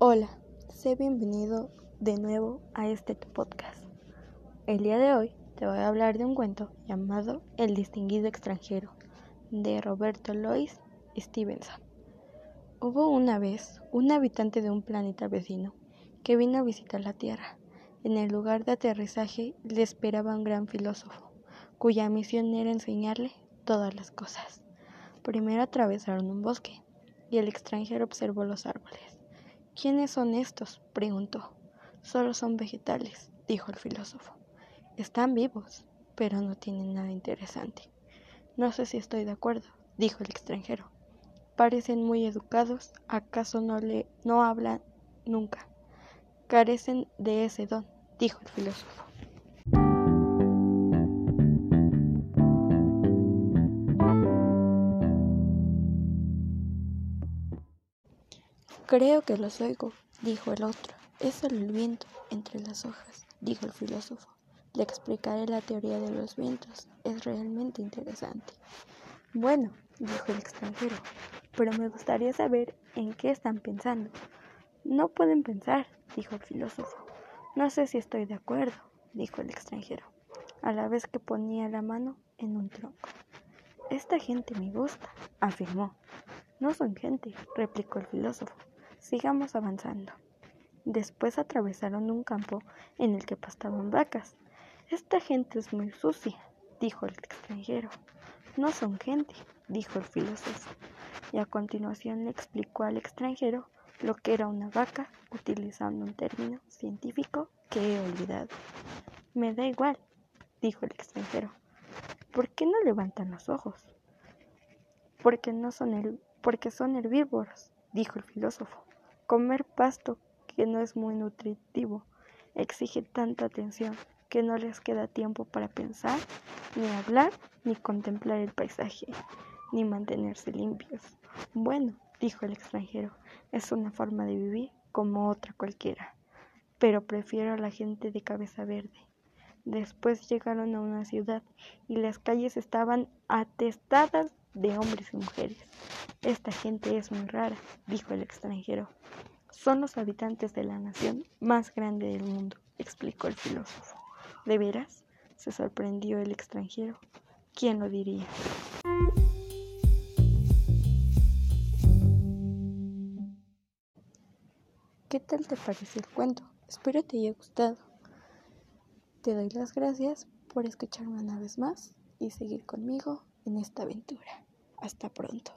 Hola, sé bienvenido de nuevo a este podcast. El día de hoy te voy a hablar de un cuento llamado El distinguido extranjero de Roberto Lois Stevenson. Hubo una vez un habitante de un planeta vecino que vino a visitar la Tierra. En el lugar de aterrizaje le esperaba un gran filósofo, cuya misión era enseñarle todas las cosas. Primero atravesaron un bosque y el extranjero observó los árboles. ¿Quiénes son estos? preguntó. Solo son vegetales, dijo el filósofo. Están vivos, pero no tienen nada interesante. No sé si estoy de acuerdo, dijo el extranjero. Parecen muy educados, ¿acaso no le no hablan nunca? Carecen de ese don, dijo el filósofo. Creo que los oigo, dijo el otro. Es el viento entre las hojas, dijo el filósofo. Le explicaré la teoría de los vientos. Es realmente interesante. Bueno, dijo el extranjero, pero me gustaría saber en qué están pensando. No pueden pensar, dijo el filósofo. No sé si estoy de acuerdo, dijo el extranjero, a la vez que ponía la mano en un tronco. Esta gente me gusta, afirmó. No son gente, replicó el filósofo. Sigamos avanzando. Después atravesaron un campo en el que pastaban vacas. Esta gente es muy sucia, dijo el extranjero. No son gente, dijo el filósofo. Y a continuación le explicó al extranjero lo que era una vaca utilizando un término científico que he olvidado. Me da igual, dijo el extranjero. ¿Por qué no levantan los ojos? Porque no son el, porque son herbívoros, dijo el filósofo. Comer pasto, que no es muy nutritivo, exige tanta atención que no les queda tiempo para pensar, ni hablar, ni contemplar el paisaje, ni mantenerse limpios. Bueno, dijo el extranjero, es una forma de vivir como otra cualquiera, pero prefiero a la gente de cabeza verde. Después llegaron a una ciudad y las calles estaban atestadas de hombres y mujeres. Esta gente es muy rara, dijo el extranjero. Son los habitantes de la nación más grande del mundo, explicó el filósofo. ¿De veras? se sorprendió el extranjero. ¿Quién lo diría? ¿Qué tal te parece el cuento? Espero te haya gustado. Te doy las gracias por escucharme una vez más y seguir conmigo en esta aventura. Hasta pronto.